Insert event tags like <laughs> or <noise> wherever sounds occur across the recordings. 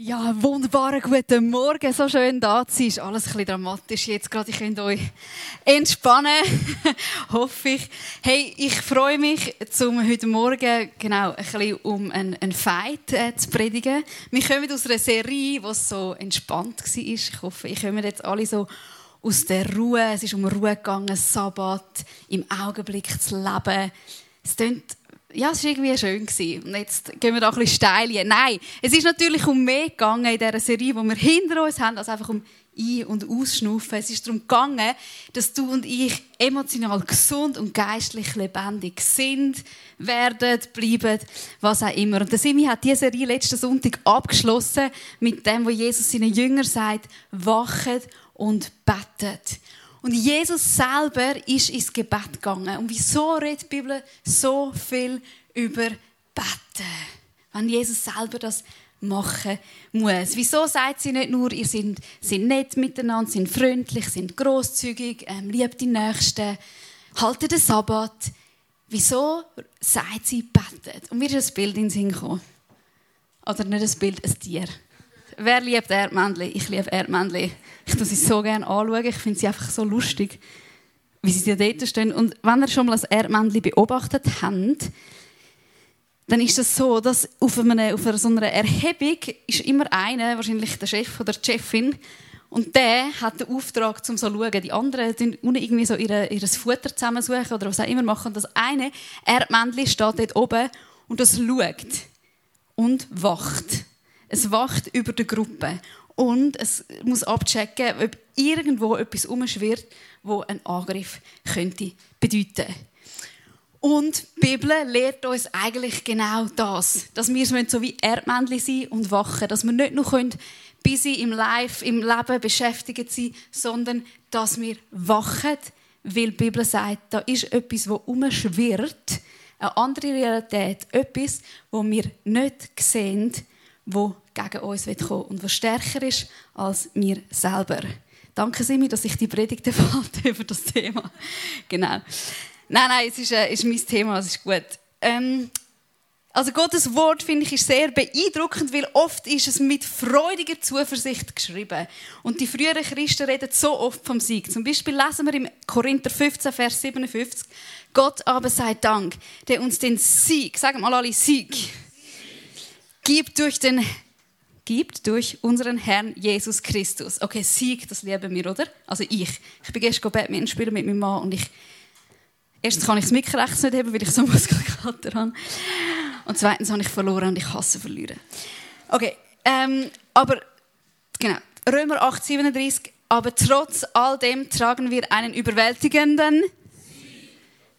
Ja, wunderbaren guten Morgen. So schön da zu sein. Ist alles ein bisschen dramatisch jetzt gerade. Ich könnt euch entspannen. <laughs> Hoffe ich. Hey, ich freue mich, zum heute Morgen genau ein bisschen um einen, einen Fight äh, zu predigen. Wir kommen aus einer Serie, die so entspannt war. Ich hoffe, ich komme jetzt alle so aus der Ruhe. Es ist um Ruhe gegangen, Sabbat, im Augenblick zu leben. Es klingt ja, es war irgendwie schön. Und jetzt gehen wir da ein bisschen steil Nein, es ist natürlich um mehr gegangen in dieser Serie, die wir hinter uns haben, als einfach um Ein- und Ausschnaufen. Es ist darum gegangen, dass du und ich emotional gesund und geistlich lebendig sind, werden, bleiben, was auch immer. Und der Simi hat diese Serie letzten Sonntag abgeschlossen mit dem, wo Jesus seinen Jüngern sagt, wachet und betet. Und Jesus selber ist ins Gebet gegangen. Und wieso redet die Bibel so viel über Beten? Wenn Jesus selber das machen muss. Wieso sagt sie nicht nur, ihr seid, sind nett miteinander, sind freundlich, sind großzügig, ähm, liebt die Nächsten, haltet den Sabbat. Wieso sagt sie, betet? Und mir ist ein Bild in den Sinn gekommen. Oder nicht ein Bild, ein Tier. Wer liebt Erdmännchen? Ich liebe Erdmännchen. Ich tue sie so gerne anschauen. Ich finde sie einfach so lustig, wie sie dort stehen. Und wenn ihr schon mal ein Erdmännchen beobachtet habt, dann ist es so, dass auf, einer, auf so einer Erhebung ist immer einer, wahrscheinlich der Chef oder die Chefin, und der hat den Auftrag, um so zu schauen. Die anderen tun unten irgendwie so ihr, ihr Futter zusammensuchen oder was auch immer machen. Und das eine Erdmännchen steht dort oben und das schaut und wacht. Es wacht über die Gruppe und es muss abchecken, ob irgendwo etwas umschwirrt, wo ein Angriff könnte bedeuten. Und die Bibel lehrt uns eigentlich genau das, dass wir so wie Erdmännchen sein und wachen, dass wir nicht nur busy im Life, im Leben beschäftigt sein, sondern dass wir wachen, weil die Bibel sagt, da ist etwas, das umschwirrt, eine andere Realität, etwas, wo wir nicht sehen, wo gegen uns kommen und was stärker ist als wir selber. Danke Simi, dass ich die Predigt <laughs> über das Thema. Genau. Nein, nein, es ist, äh, ist mein Thema, es ist gut. Ähm, also Gottes Wort finde ich ist sehr beeindruckend, weil oft ist es mit freudiger Zuversicht geschrieben. Und die früheren Christen reden so oft vom Sieg. Zum Beispiel lesen wir im Korinther 15, Vers 57, Gott aber sei Dank, der uns den Sieg, sagen mal alle Sieg, gibt durch den gibt durch unseren Herrn Jesus Christus. Okay, Sieg, das lieben wir, oder? Also ich. Ich bin gestern Batman spielen mit meinem Mann und ich erstens kann ich das Mikrorechts nicht haben, weil ich so <laughs> Muskelkater habe. Und zweitens habe ich verloren und ich hasse verlieren. Okay, ähm, aber genau, Römer 8, 37. Aber trotz all dem tragen wir einen überwältigenden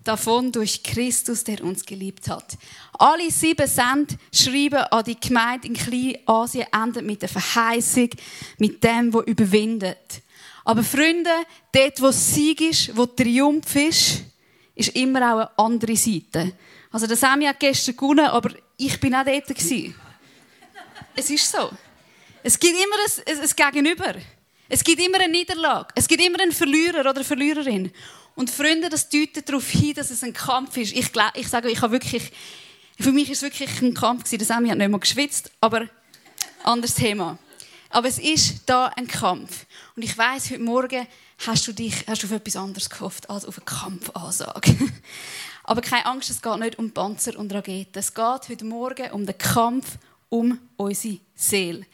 davon durch Christus, der uns geliebt hat. Alle sieben Cent schreiben an die Gemeinde in Kleinasien, enden mit der Verheißung, mit dem, wo überwindet. Aber Freunde, dort, wo Sieg ist, wo Triumph ist, ist immer auch eine andere Seite. Also der Sammy hat gestern gewonnen, aber ich bin auch dort gewesen. Es ist so. Es gibt immer ein, ein, ein Gegenüber. Es gibt immer eine Niederlage. Es gibt immer einen Verlierer oder eine Verliererin. Und Freunde, das deutet darauf hin, dass es ein Kampf ist. Ich, ich sage, ich habe wirklich, für mich ist es wirklich ein Kampf gewesen. Der Sammy hat nicht mal geschwitzt, aber anderes Thema. Aber es ist da ein Kampf. Und ich weiß, heute Morgen hast du dich, hast du auf etwas anderes gehofft als auf eine Kampfansage. <laughs> aber keine Angst, es geht nicht um Panzer und Raketen. Es geht heute Morgen um den Kampf um unsere Seele.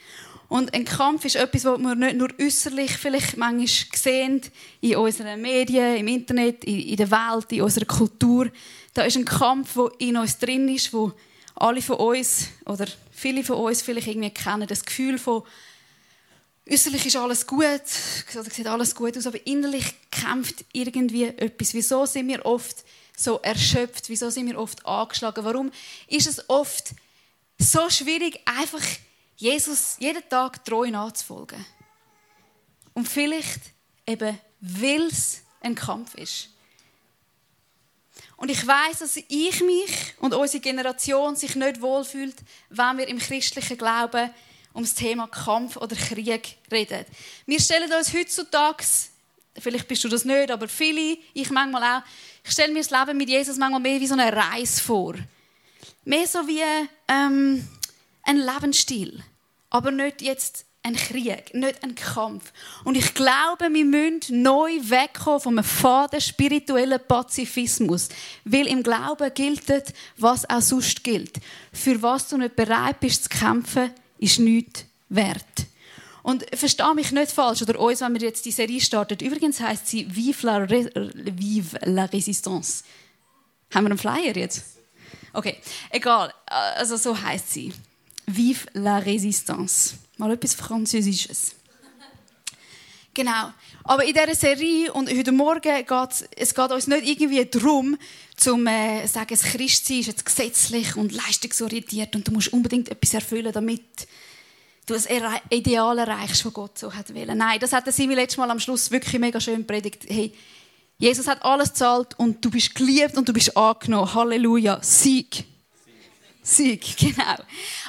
Und ein Kampf ist etwas, was wir nicht nur äußerlich vielleicht manchmal sehen, in unseren Medien, im Internet, in der Welt, in unserer Kultur. Da ist ein Kampf, der in uns drin ist, wo alle von uns oder viele von uns vielleicht irgendwie kennen. Das Gefühl von, äußerlich ist alles gut, oder sieht alles gut aus, aber innerlich kämpft irgendwie etwas. Wieso sind wir oft so erschöpft? Wieso sind wir oft angeschlagen? Warum ist es oft so schwierig, einfach Jesus jeden Tag treu nachzufolgen. Und vielleicht eben, weil es ein Kampf ist. Und ich weiß, dass ich mich und unsere Generation sich nicht wohlfühlt, wenn wir im christlichen Glauben um das Thema Kampf oder Krieg reden. Wir stellen uns heutzutage, vielleicht bist du das nicht, aber viele, ich manchmal auch, ich stelle mir das Leben mit Jesus manchmal mehr wie so eine Reise vor. Mehr so wie ähm, ein Lebensstil. aber nicht jetzt ein Krieg, nicht ein Kampf. Und ich glaube, wir müssen neu wegkommen vom faden spirituellen Pazifismus. Weil im Glauben gilt, was auch sonst gilt. Für was du nicht bereit bist zu kämpfen, ist nichts wert. Und verstehe mich nicht falsch, oder uns, wenn wir jetzt die Serie starten. Übrigens heißt sie Vive la, Re Vive la Résistance. Haben wir einen Flyer jetzt? Okay, egal. Also so heißt sie. Vive la Résistance. Mal etwas Französisches. Genau. Aber in dieser Serie und heute Morgen geht es geht uns nicht irgendwie darum, zum äh, sagen, das Christsein ist jetzt gesetzlich und leistungsorientiert und du musst unbedingt etwas erfüllen, damit du das Ideal erreichst, was Gott so hat wollen. Nein, das hat der Simi letztes Mal am Schluss wirklich mega schön predigt. Hey, Jesus hat alles gezahlt und du bist geliebt und du bist angenommen. Halleluja. Sieg. Sieg, <laughs> genau.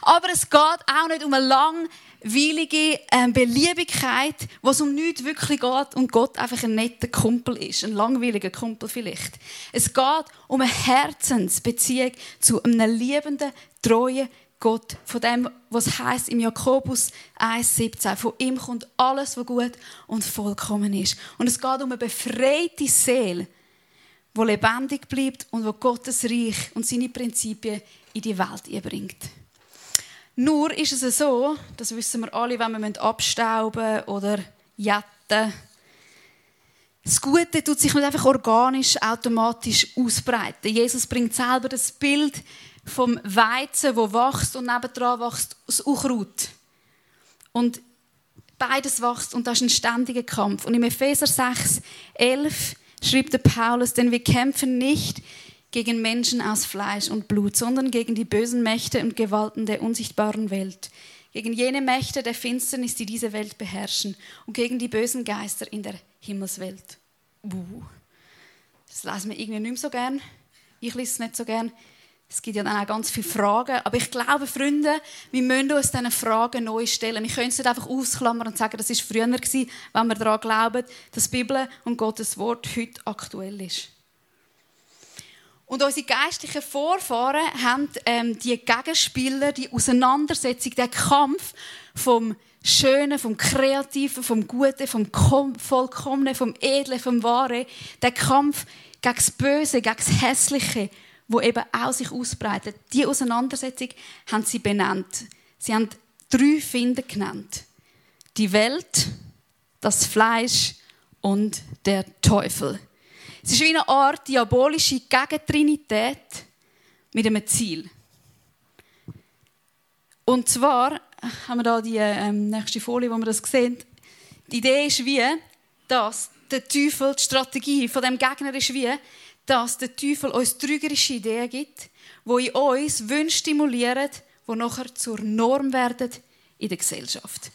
Aber es geht auch nicht um eine langweilige ähm, Beliebigkeit, wo es um nichts wirklich geht und Gott einfach ein netter Kumpel ist, ein langweiliger Kumpel vielleicht. Es geht um eine Herzensbeziehung zu einem liebenden, treuen Gott, von dem, was heißt im Jakobus 1,17. Von ihm kommt alles, was gut und vollkommen ist. Und es geht um eine befreite Seele, die lebendig bleibt und wo Gottes Reich und seine Prinzipien in die Welt bringt. Nur ist es so, das wissen wir alle, wenn wir abstauben oder jetten das Gute tut sich nicht einfach organisch, automatisch ausbreiten. Jesus bringt selber das Bild vom Weizen, wo wächst und nebendran wächst das Unkraut. Und beides wächst und das ist ein ständiger Kampf. Und im Epheser 6, 11 schrieb der Paulus, denn wir kämpfen nicht gegen Menschen aus Fleisch und Blut, sondern gegen die bösen Mächte und Gewalten der unsichtbaren Welt, gegen jene Mächte der Finsternis, die diese Welt beherrschen, und gegen die bösen Geister in der Himmelswelt. Uh. Das lesen wir irgendwie nicht mehr so gern. Ich lese es nicht so gern. Es gibt ja dann auch ganz viele Fragen. Aber ich glaube, Freunde, wir müssen uns diese Fragen neu stellen. Wir können es nicht einfach ausklammern und sagen, das war früher, gewesen, wenn wir daran glauben, dass die Bibel und Gottes Wort heute aktuell ist. Und unsere geistlichen Vorfahren haben ähm, die Gegenspieler, die Auseinandersetzung, den Kampf vom Schönen, vom Kreativen, vom Guten, vom Vollkommenen, vom Edlen, vom Wahren, den Kampf gegen das Böse, gegen das Hässliche, wo eben auch sich ausbreitet. Die Auseinandersetzung haben sie benannt. Sie haben drei Finder genannt: die Welt, das Fleisch und der Teufel. Es ist wie eine Art diabolische Gegentrinität mit einem Ziel. Und zwar haben wir da die ähm, nächste Folie, wo wir das sehen. Die Idee ist wie, dass der Teufel, die Strategie von dem Gegner ist wie, dass der Teufel uns trügerische Ideen gibt, wo in uns Wünsche stimulieren, die nachher zur Norm werden in der Gesellschaft.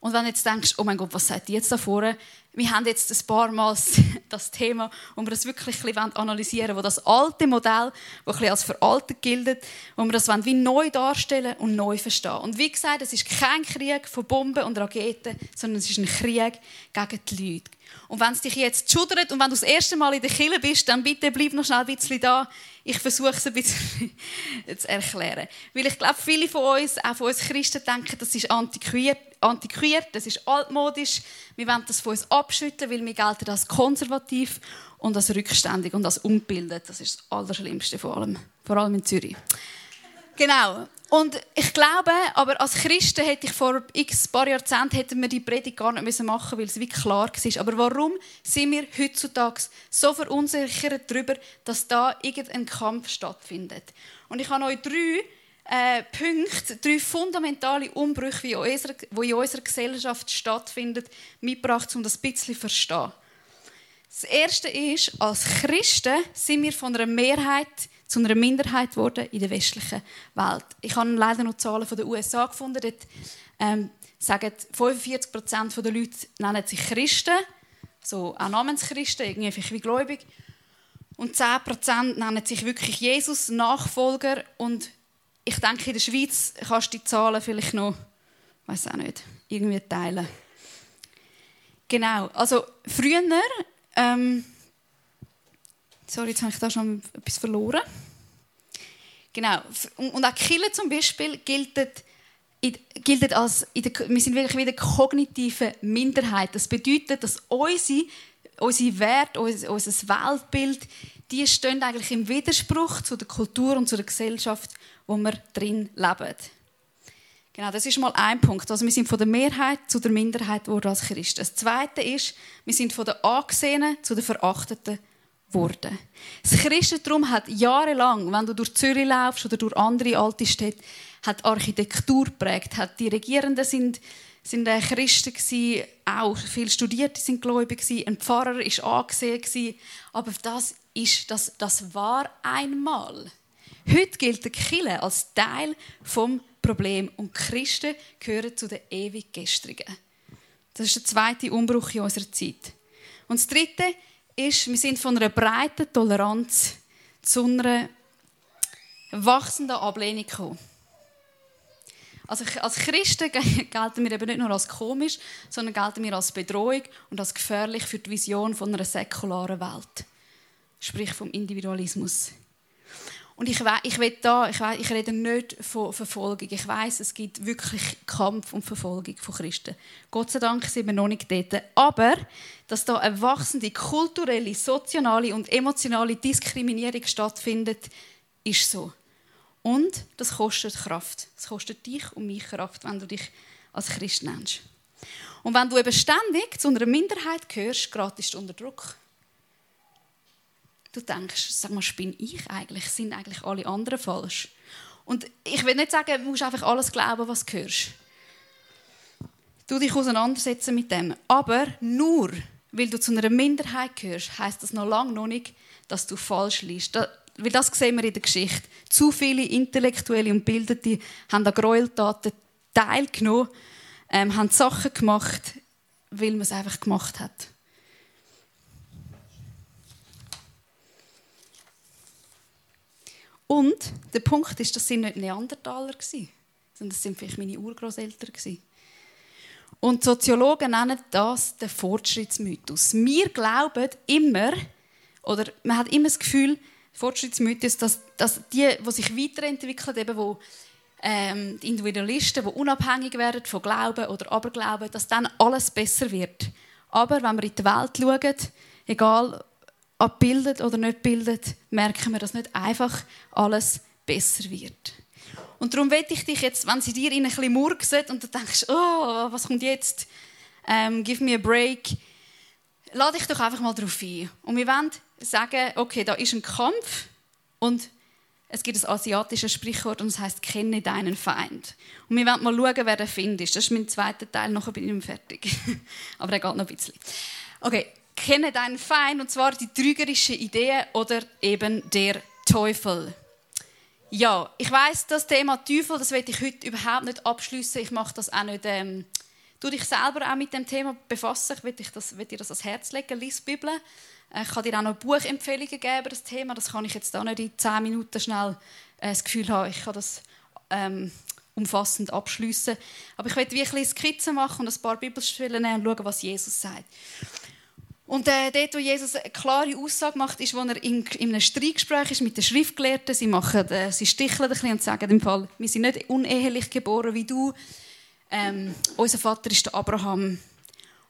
Und wenn du jetzt denkst, oh mein Gott, was sagt die jetzt da vorne? Wir haben jetzt ein paar Mal <laughs> das Thema, wo wir das wirklich ein bisschen analysieren wollen, wo das alte Modell, das als veraltet gilt, wo wir das wie neu darstellen und neu verstehen. Und wie gesagt, es ist kein Krieg von Bomben und Raketen, sondern es ist ein Krieg gegen die Leute. Und wenn es dich jetzt schudert und wenn du das erste Mal in der Kille bist, dann bitte bleib noch schnell ein bisschen da. Ich versuche es ein bisschen <laughs> zu erklären. Weil ich glaube, viele von uns, auch von uns Christen, denken, das ist antiquiert, antiquiert das ist altmodisch. Wir wollen das von uns abschütten, weil wir gelten als konservativ und als rückständig und als ungebildet. Das ist das Allerschlimmste vor allem, vor allem in Zürich. Genau. Und ich glaube, aber als Christen hätte ich vor x paar Jahrzehnten hätten wir die Predigt gar nicht machen müssen, weil es wie klar war. Aber warum sind wir heutzutage so verunsichert darüber, dass da irgendein Kampf stattfindet? Und ich habe euch drei äh, Punkte, drei fundamentale Umbrüche, die in, unserer, Gesellschaft stattfinden, mitgebracht, um das ein bisschen zu verstehen. Das Erste ist, als Christen sind wir von einer Mehrheit zu einer Minderheit geworden in der westlichen Welt. Ich habe leider noch Zahlen von den USA gefunden. Dort ähm, sagen 45 Prozent der Leute nennen sich Christen, so auch Namenschristen, irgendwie wie gläubig. Und 10 Prozent nennen sich wirklich Jesus Nachfolger. Und ich denke, in der Schweiz kannst du die Zahlen vielleicht noch, weiß auch nicht, irgendwie teilen. Genau. Also früher ähm, Sorry, jetzt habe ich da schon etwas verloren. Genau. Und auch Kille zum Beispiel gilt gilt als, wir sind wirklich wieder kognitive Minderheit. Das bedeutet, dass unsere, unsere Werte, unser, unser Weltbild, die stehen eigentlich im Widerspruch zu der Kultur und zu der Gesellschaft, wo wir drin leben. Genau, das ist mal ein Punkt. Also wir sind von der Mehrheit zu der Minderheit geworden als Christen. Das Zweite ist, wir sind von der Angesehenen zu der Verachteten geworden. Das Christentum hat jahrelang, wenn du durch Zürich laufst oder durch andere alte Städte, hat Architektur geprägt. Hat die Regierenden sind, sind Christen gewesen, auch viele Studierte sind gläubig ein Pfarrer ist angesehen. Aber das ist, das, das war einmal. Heute gilt der Kille als Teil vom Problem. Und Christen gehören zu den ewig. Das ist der zweite Umbruch in unserer Zeit. Und das dritte ist, wir sind von einer breiten Toleranz zu einer wachsenden Ablehnung gekommen. Also als Christen <laughs> gelten wir eben nicht nur als komisch, sondern gelten wir als Bedrohung und als gefährlich für die Vision von einer säkularen Welt. Sprich vom Individualismus. Und ich, ich, da, ich, ich rede nicht von Verfolgung. Ich weiß, es gibt wirklich Kampf und Verfolgung von Christen. Gott sei Dank sind wir noch nicht dort. Aber, dass da eine wachsende kulturelle, soziale und emotionale Diskriminierung stattfindet, ist so. Und das kostet Kraft. Es kostet dich und mich Kraft, wenn du dich als Christ nennst. Und wenn du eben ständig zu einer Minderheit gehörst, geratest du unter Druck du denkst, sag mal, spinne ich eigentlich? Sind eigentlich alle anderen falsch? Und ich will nicht sagen, du musst einfach alles glauben, was du hörst. Du dich auseinandersetzen mit dem. Aber nur, weil du zu einer Minderheit gehörst, heißt das noch lange noch nicht, dass du falsch liest. Da, weil das sehen wir in der Geschichte. Zu viele Intellektuelle und Bildete haben an Gräueltaten teilgenommen, ähm, haben Sachen gemacht, weil man es einfach gemacht hat. Und der Punkt ist, das sind nicht Neandertaler sondern das sind vielleicht meine Urgroßeltern Und Soziologen nennen das den Fortschrittsmythos. Wir glauben immer, oder man hat immer das Gefühl, Fortschrittsmythos, dass, dass die, die sich weiterentwickeln, eben wo ähm, die Individualisten, die unabhängig werden von Glauben oder Aberglauben, dass dann alles besser wird. Aber wenn wir in die Welt schauen, egal abbildet oder nicht bildet, merken wir, dass nicht einfach alles besser wird. Und darum will ich dich jetzt, wenn sie dir in ein bisschen murksen und du denkst, oh, was kommt jetzt? Ähm, give me a break. Lade dich doch einfach mal darauf ein. Und wir wollen sagen, okay, da ist ein Kampf und es gibt ein asiatisches Sprichwort und es heißt kenne deinen Feind. Und wir wollen mal schauen, wer der Feind ist. Das ist mein zweiter Teil, nachher bin ich fertig. <laughs> Aber der geht noch ein bisschen. Okay, kenne deinen Feind, und zwar die trügerische Idee oder eben der Teufel. Ja, ich weiß, das Thema Teufel, das will ich heute überhaupt nicht abschließen. Ich mache das auch nicht. Ähm, du dich selber auch mit dem Thema befassen. Ich will, dich das, will dir das ans Herz legen. Lies die Bibel. Äh, ich kann dir auch noch Buchempfehlungen geben das Thema. Das kann ich jetzt da nicht in 10 Minuten schnell äh, das Gefühl haben, ich kann das ähm, umfassend abschließen. Aber ich ein bisschen Skizzen machen und ein paar Bibelstellen nehmen und schauen, was Jesus sagt. Und äh, dort, wo Jesus eine klare Aussage macht, ist, wo er in, in einem Streitgespräch ist mit den Schriftgelehrten. Sie, machen, äh, sie sticheln ein bisschen und sagen im Fall, wir sind nicht unehelich geboren wie du. Ähm, unser Vater ist der Abraham.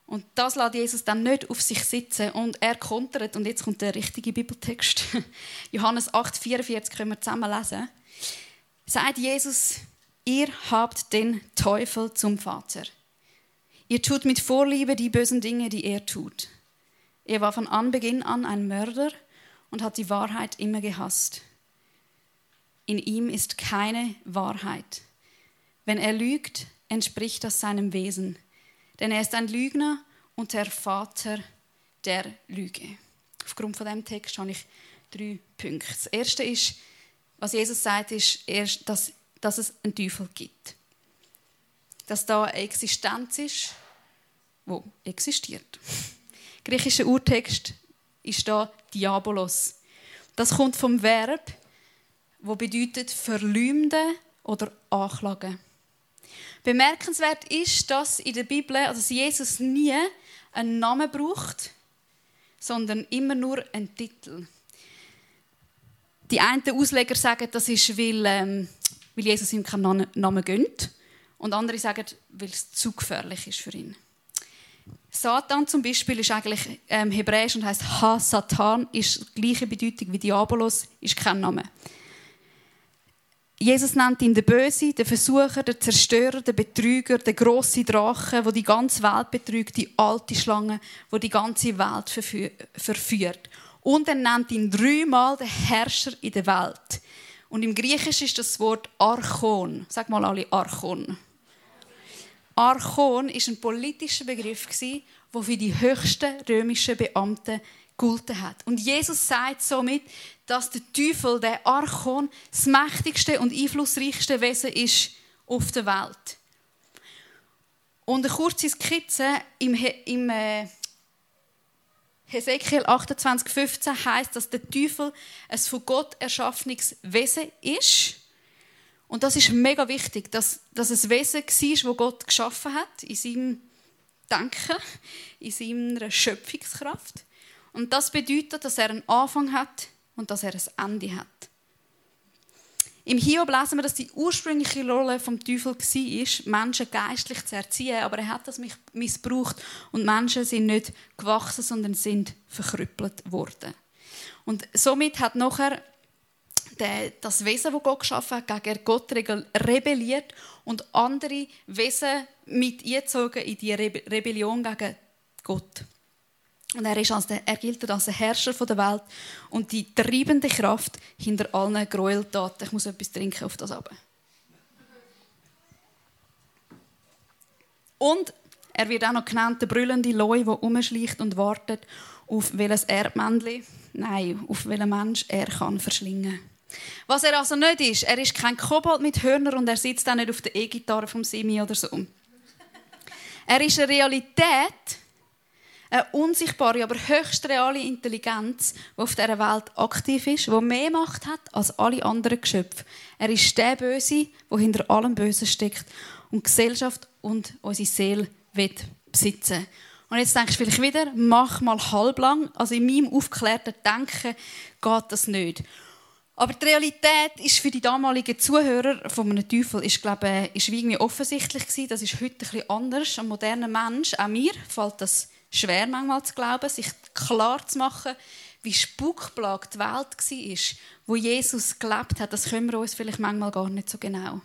Und das lässt Jesus dann nicht auf sich sitzen. Und er kontert, und jetzt kommt der richtige Bibeltext. <laughs> Johannes 8, 44 können wir zusammen lesen. Sagt Jesus, ihr habt den Teufel zum Vater. Ihr tut mit Vorliebe die bösen Dinge, die er tut. Er war von Anbeginn an ein Mörder und hat die Wahrheit immer gehasst. In ihm ist keine Wahrheit. Wenn er lügt, entspricht das seinem Wesen, denn er ist ein Lügner und der Vater der Lüge. Aufgrund von dem Text habe ich drei Punkte. Das erste ist, was Jesus sagt, ist, dass, dass es einen Teufel gibt. Dass da eine Existenz ist, wo existiert griechische Urtext ist da Diabolos. Das kommt vom Verb, wo bedeutet verleumden oder anklagen. Bemerkenswert ist, dass in der Bibel, also Jesus nie einen Namen braucht, sondern immer nur einen Titel. Die einen Ausleger sagen, das ist, weil, ähm, weil Jesus ihm keinen Namen gönnt. Und andere sagen, weil es zu gefährlich ist für ihn. Satan zum Beispiel ist eigentlich ähm, hebräisch und heißt Ha Satan, ist die gleiche Bedeutung wie Diabolos, ist kein Name. Jesus nennt ihn den Böse, den Versucher, den Zerstörer, den Betrüger, den grossen Drachen, wo die ganze Welt betrügt, die alte Schlange, wo die ganze Welt verführt. Und er nennt ihn dreimal den Herrscher in der Welt. Und im Griechischen ist das Wort Archon. Sag mal alle Archon. Archon ist ein politischer Begriff, der für die höchsten römischen Beamten gegolten hat. Und Jesus sagt somit, dass der Teufel, der Archon, das mächtigste und einflussreichste Wesen ist auf der Welt. Und eine kurze Skizze im, im äh, Hesekiel 28,15 heißt, dass der Teufel ein von Gott erschaffenes Wesen ist und das ist mega wichtig, dass, dass es Wesen war, das Gott geschaffen hat, in seinem Denken, in seiner Schöpfungskraft. Und das bedeutet, dass er einen Anfang hat und dass er ein Ende hat. Im Hiob lesen wir, dass die ursprüngliche Rolle vom Teufel war, Menschen geistlich zu erziehen, aber er hat das missbraucht und Menschen sind nicht gewachsen, sondern sind verkrüppelt worden. Und somit hat nachher das Wesen, das Gott geschaffen hat, gegen Gott rebelliert und andere Wesen mit eingezogen in die Rebellion gegen Gott. Und er, ist als der, er gilt als der Herrscher der Welt und die treibende Kraft hinter allen Gräueltaten. Ich muss etwas trinken auf das aber. Und er wird auch noch genannt der brüllende Leu, der umschleicht und wartet, auf welches Erdmännchen, nein, auf welchen Mensch er kann verschlingen kann. Was er also nicht ist, er ist kein Kobold mit Hörner und er sitzt auch nicht auf der E-Gitarre vom Simi oder so. Er ist eine Realität, eine unsichtbare, aber höchst reale Intelligenz, die auf dieser Welt aktiv ist, die mehr Macht hat als alle anderen Geschöpfe. Er ist der Böse, der hinter allem Bösen steckt und Gesellschaft und unsere Seele wird besitzen. Und jetzt denkst du vielleicht wieder, mach mal halblang. Also in meinem aufgeklärten Denken geht das nicht. Aber die Realität ist für die damaligen Zuhörer von einem Teufel ist, glaube ich, ist irgendwie offensichtlich gewesen. Das ist heute ein bisschen anders. Ein moderner Mensch, auch mir, fällt das schwer manchmal zu glauben, sich klar zu machen, wie spukplagt die Welt war, wo Jesus gelebt hat. Das können wir uns vielleicht manchmal gar nicht so genau.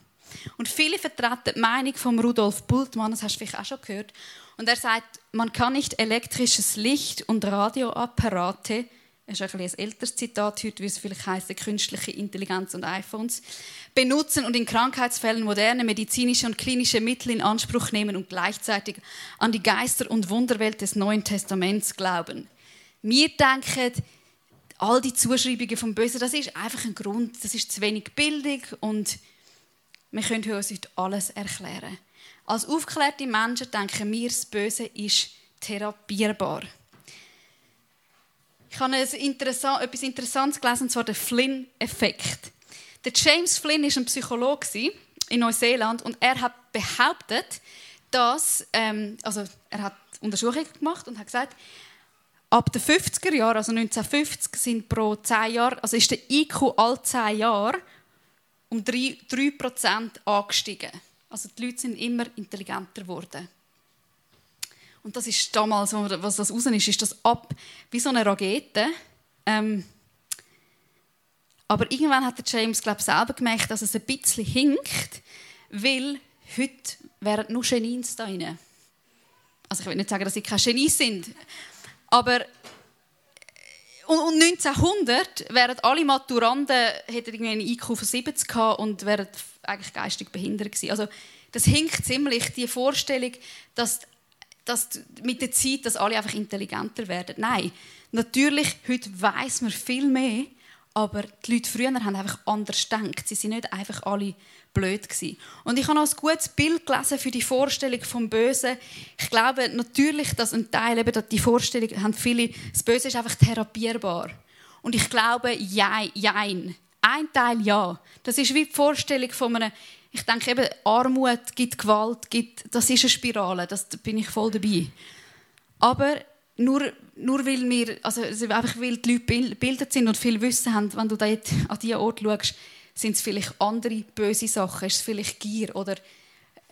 Und viele vertreten die Meinung von Rudolf Bultmann, das hast du vielleicht auch schon gehört. Und er sagt, man kann nicht elektrisches Licht und Radioapparate ist ein, ein älteres Zitat heute, wie es vielleicht heißt, künstliche Intelligenz und iPhones, benutzen und in Krankheitsfällen moderne medizinische und klinische Mittel in Anspruch nehmen und gleichzeitig an die Geister- und Wunderwelt des Neuen Testaments glauben. Wir denken, all die Zuschreibungen vom Bösen, das ist einfach ein Grund, das ist zu wenig Bildung und wir können uns heute alles erklären. Als aufgeklärte Menschen denken wir, das Böse ist therapierbar. Ich habe etwas Interessantes gelesen, und zwar den Flynn-Effekt. Der James Flynn war ein Psychologe in Neuseeland und er hat behauptet, dass, ähm, also er hat Untersuchungen gemacht und hat gesagt, ab den 50er Jahren, also 1950, sind pro 10 Jahre, also ist der IQ all 10 Jahre um 3%, 3 angestiegen. Also die Leute sind immer intelligenter geworden. Und das ist damals, was das raus ist, ist das ab wie so eine Rakete. Ähm, aber irgendwann hat der James glaub, selber gemerkt, dass es ein bisschen hinkt, weil heute wären nur Genies da rein. Also ich will nicht sagen, dass sie keine Genies sind, aber und 1900 wären alle Maturanden hätten irgendwie einen IQ von 70 gehabt und wären eigentlich geistig behindert gewesen. Also das hinkt ziemlich die Vorstellung, dass dass mit der Zeit, dass alle einfach intelligenter werden. Nein, natürlich, heute weiß man viel mehr, aber die Leute früher haben einfach anders gedacht. Sie sind nicht einfach alle blöd gewesen. Und ich habe noch ein gutes Bild gelesen für die Vorstellung vom Bösen. Ich glaube natürlich, dass ein Teil eben die Vorstellung haben viele, das Böse ist einfach therapierbar. Und ich glaube, jein. Ein Teil ja. Das ist wie die Vorstellung von einem ich denke eben, Armut gibt Gewalt, gibt, das ist eine Spirale, das bin ich voll dabei. Aber nur, nur weil wir, also einfach weil die Leute gebildet sind und viel Wissen haben, wenn du da an diesen Ort schaust, sind es vielleicht andere böse Sachen, ist es vielleicht Gier oder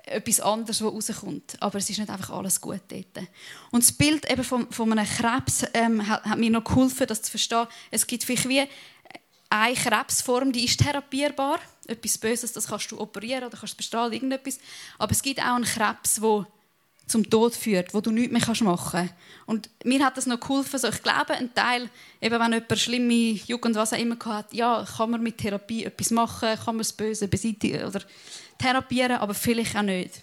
etwas anderes, was rauskommt. Aber es ist nicht einfach alles gut dort. Und das Bild eben von, von einem Krebs ähm, hat, hat, mir noch geholfen, das zu verstehen. Es gibt vielleicht wie eine Krebsform, die ist therapierbar. Etwas Böses, das kannst du operieren oder kannst bestrahlen, irgendetwas. Aber es gibt auch einen Krebs, der zum Tod führt, wo du nichts mehr machen kannst. Und mir hat das noch geholfen. Ich glaube, ein Teil, eben wenn jemand schlimme Jugend, was auch immer hat, ja, kann man mit Therapie etwas machen, kann man das Böse beseitigen oder therapieren, aber vielleicht auch nicht.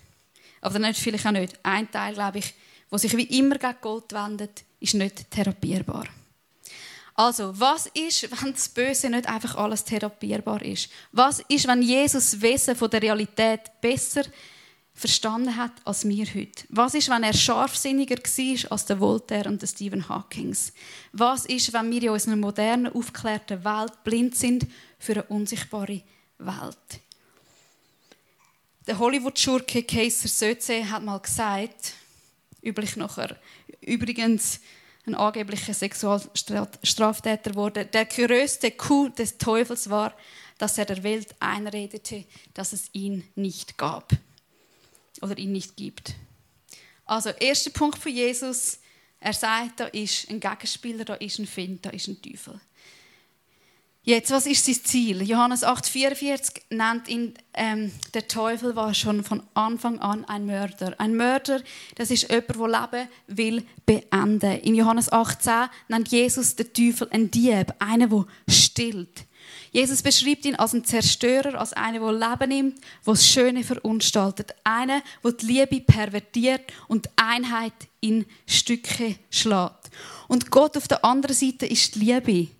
Aber nicht, vielleicht auch nicht. Ein Teil, glaube ich, der sich wie immer gegen Gold wendet, ist nicht therapierbar. Also, was ist, <laughs> wenn das Böse nicht einfach alles therapierbar ist? Was ist, wenn Jesus Wesen von der Realität besser verstanden hat als wir heute? Was ist, wenn er scharfsinniger war als der Voltaire und der Stephen Hawking? Was ist, wenn wir in unserer modernen, aufgeklärten Welt blind sind für eine unsichtbare Welt? Der Hollywood-Schurke Kaiser Söze hat mal gesagt, üblich nachher, übrigens ein angeblicher Sexualstraftäter wurde, der größte Coup des Teufels war, dass er der Welt einredete, dass es ihn nicht gab oder ihn nicht gibt. Also, erster Punkt von Jesus, er sagt, da ist ein Gegenspieler, da ist ein Find, da ist ein Teufel. Jetzt, was ist sein Ziel? Johannes 8,44 nennt ihn, ähm, der Teufel war schon von Anfang an ein Mörder. Ein Mörder, das ist jemand, der Leben will beenden. In Johannes 8,10 nennt Jesus den Teufel ein Dieb, einer, der stillt. Jesus beschreibt ihn als einen Zerstörer, als einen, der Leben nimmt, der das Schöne verunstaltet. Einer, der die Liebe pervertiert und die Einheit in Stücke schlägt. Und Gott auf der anderen Seite ist die Liebe,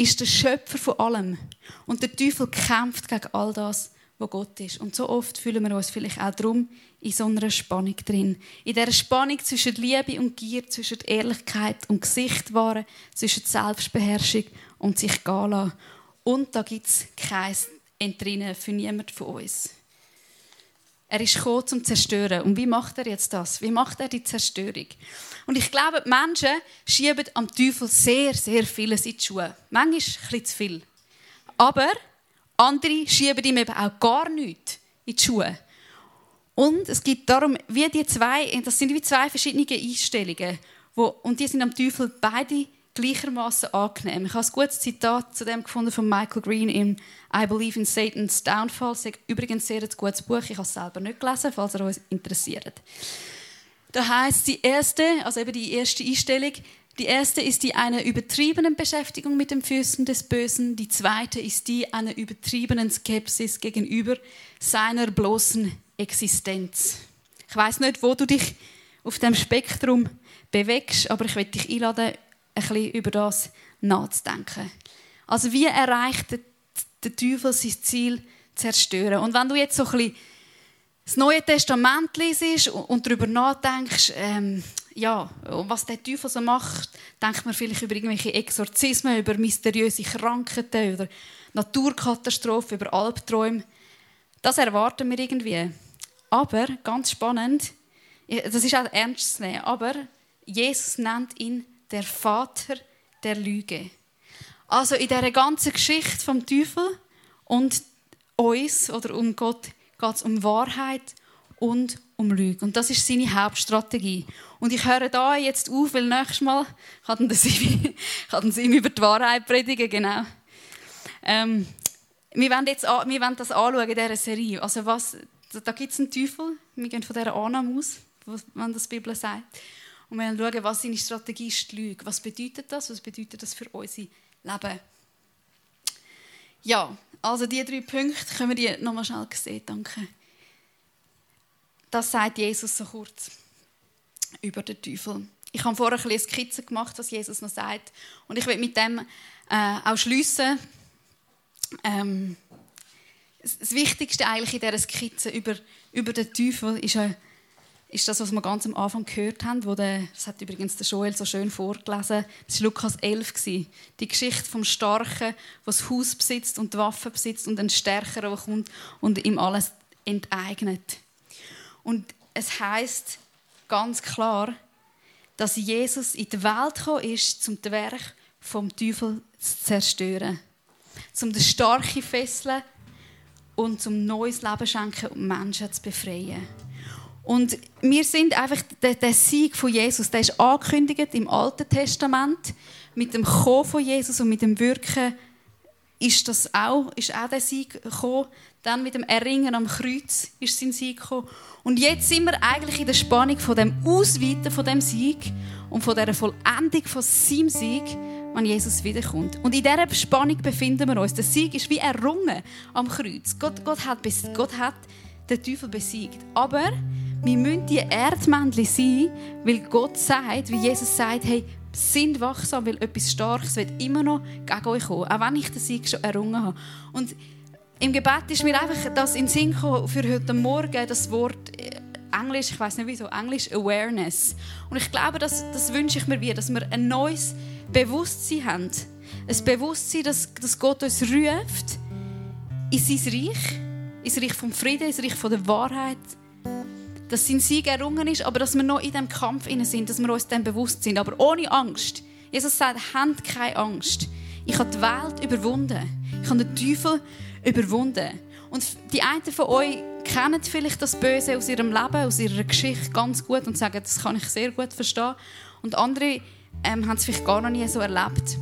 ist der Schöpfer von allem. Und der Teufel kämpft gegen all das, was Gott ist. Und so oft fühlen wir uns vielleicht auch darum in so einer Spannung drin. In dieser Spannung zwischen Liebe und Gier, zwischen Ehrlichkeit und Gesicht wahren, zwischen Selbstbeherrschung und sich gehen lassen. Und da gibt es kein Entrinnen für niemanden von uns. Er ist gekommen, zum Zerstören. Und wie macht er jetzt das? Wie macht er die Zerstörung? Und ich glaube, die Menschen schieben am Teufel sehr, sehr vieles in die Schuhe. Manchmal ein bisschen zu viel. Aber andere schieben ihm eben auch gar nichts in die Schuhe. Und es gibt darum, wie die zwei, das sind wie zwei verschiedene Einstellungen. Wo, und die sind am Teufel beide gleichermaßen angenehm. Ich habe ein gutes Zitat zu dem gefunden von Michael Green im I Believe in Satan's Downfall. Das ist übrigens sehr ein gutes Buch. Ich habe es selber nicht gelesen, falls er euch interessiert. Da heißt die erste, also eben die erste Einstellung, die erste ist die einer übertriebenen Beschäftigung mit den Füßen des Bösen. Die zweite ist die einer übertriebenen Skepsis gegenüber seiner bloßen Existenz. Ich weiß nicht, wo du dich auf dem Spektrum bewegst, aber ich möchte dich einladen, ein bisschen über das nachzudenken. Also wie erreicht der, Teufel sein Ziel zerstören? Und wenn du jetzt so ein bisschen das Neue Testament liest und darüber nachdenkst, ähm, ja, was der Teufel so macht, denkt man vielleicht über irgendwelche Exorzismen, über mysteriöse Krankheiten, über Naturkatastrophen, über Albträume. Das erwarten wir irgendwie. Aber, ganz spannend, das ist auch ernst zu nehmen, aber Jesus nennt ihn der Vater der Lüge. Also in dieser ganzen Geschichte vom Teufel und uns oder um Gott geht es um Wahrheit und um Lüge. Und das ist seine Hauptstrategie. Und ich höre da jetzt auf, weil nächstes Mal kann <laughs> kann sie ihm über die Wahrheit predigen, genau. Ähm, wir wollen, jetzt, wir wollen das anschauen in dieser Serie. Also was, da gibt es einen Teufel, wir gehen von dieser Annahme aus, wenn das die Bibel sagt. Und wir schauen, was seine Strategie ist, die Lüge. Was bedeutet das? Was bedeutet das für unser Leben? Ja, also die drei Punkte können wir die nochmal schnell sehen. Danke. Das sagt Jesus so kurz über den Teufel. Ich habe vorher ein bisschen Skizze gemacht, was Jesus noch sagt. Und ich will mit dem äh, auch schliessen. Ähm, das Wichtigste eigentlich in dieser Skizze über, über den Teufel ist eine ist das, was wir ganz am Anfang gehört haben, wo der, das hat übrigens der Joel so schön vorgelesen, das war Lukas 11. Die Geschichte vom Starken, das Haus besitzt und die Waffen besitzt und ein Stärkerer, der kommt und ihm alles enteignet. Und es heißt ganz klar, dass Jesus in die Welt gekommen ist, um das Werk vom Teufel zu zerstören. Um den Starken fesseln und zum neues Leben schenken und Menschen zu befreien. Und wir sind einfach, der, der Sieg von Jesus, der ist angekündigt im Alten Testament. Mit dem Kommen von Jesus und mit dem Wirken ist, das auch, ist auch der Sieg gekommen. Dann mit dem Erringen am Kreuz ist sein Sieg gekommen. Und jetzt sind wir eigentlich in der Spannung von dem Ausweiten von dem Sieg und von der Vollendung von seinem Sieg, wenn Jesus wiederkommt. Und in dieser Spannung befinden wir uns. Der Sieg ist wie errungen am Kreuz. Gott, Gott, hat, Gott hat den Teufel besiegt. Aber wir müssen die Erdmännchen sein, weil Gott sagt, wie Jesus sagt, hey, sind wachsam, weil etwas Starkes wird immer noch gegen euch kommen, auch wenn ich den Sieg schon errungen habe. Und im Gebet ist mir einfach das in den Sinn gekommen für heute Morgen, das Wort äh, Englisch, ich weiß nicht wieso, Englisch Awareness. Und ich glaube, das, das wünsche ich mir wieder, dass wir ein neues Bewusstsein haben. Ein Bewusstsein, dass, dass Gott uns ruft in sein Reich, ins Reich vom Frieden, ins Reich von der Wahrheit, dass sein Sieg errungen ist, aber dass wir noch in diesem Kampf sind, dass wir uns dem bewusst sind, aber ohne Angst. Jesus sagt, habt keine Angst. Ich habe die Welt überwunden. Ich habe den Teufel überwunden. Und die einen von euch kennen vielleicht das Böse aus ihrem Leben, aus ihrer Geschichte ganz gut und sagen, das kann ich sehr gut verstehen. Und andere ähm, haben es vielleicht gar noch nie so erlebt.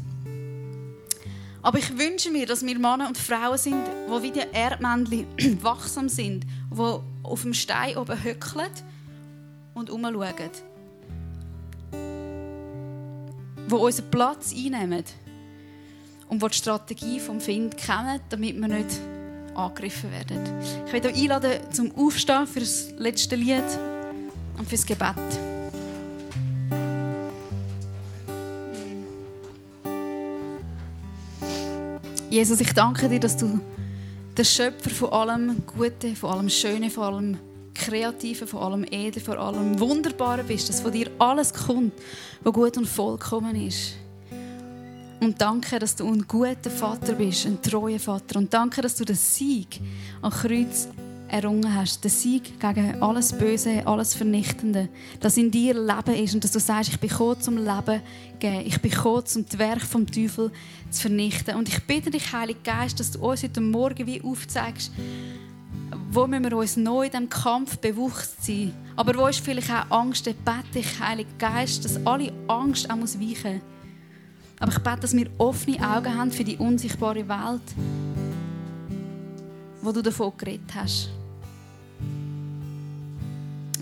Aber ich wünsche mir, dass wir Männer und Frauen sind, die wie die Erdmännchen <clears throat> wachsam sind, die auf dem Stein oben hückeln und umschauen. Die unseren Platz einnehmen und die die Strategie vom Find kennen, damit wir nicht angegriffen werden. Ich möchte euch einladen zum Aufstehen für das letzte Lied und für das Gebet. Jesus, ich danke dir, dass du der Schöpfer von allem Guten, von allem Schönen, von allem Kreativen, von allem Edlen, von allem Wunderbaren bist, dass von dir alles kommt, was gut und vollkommen ist. Und danke, dass du ein guter Vater bist, ein treuer Vater. Und danke, dass du den Sieg am Kreuz errungen hast. Den Sieg gegen alles Böse, alles Vernichtende. Dass in dir Leben ist und dass du sagst, ich bin gekommen, zum Leben zu geben. Ich bin gekommen, zum das Werk vom Teufel zu vernichten. Und ich bitte dich, Heiliger Geist, dass du uns heute Morgen wie aufzeigst, wo müssen wir uns neu in diesem Kampf bewusst sein. Aber wo ist vielleicht auch Angst? Ich bete ich, Heiliger Geist, dass alle Angst auch weichen muss. Aber ich bete, dass wir offene Augen haben für die unsichtbare Welt, wo du davon geredet hast.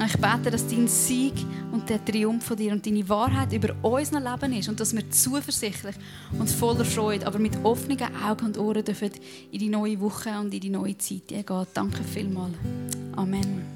Ich bete, dass dein Sieg und der Triumph von dir und deine Wahrheit über unser Leben ist und dass wir zuversichtlich und voller Freude, aber mit offenen Augen und Ohren dürfen in die neue Woche und in die neue Zeit gehen. Danke vielmals. Amen.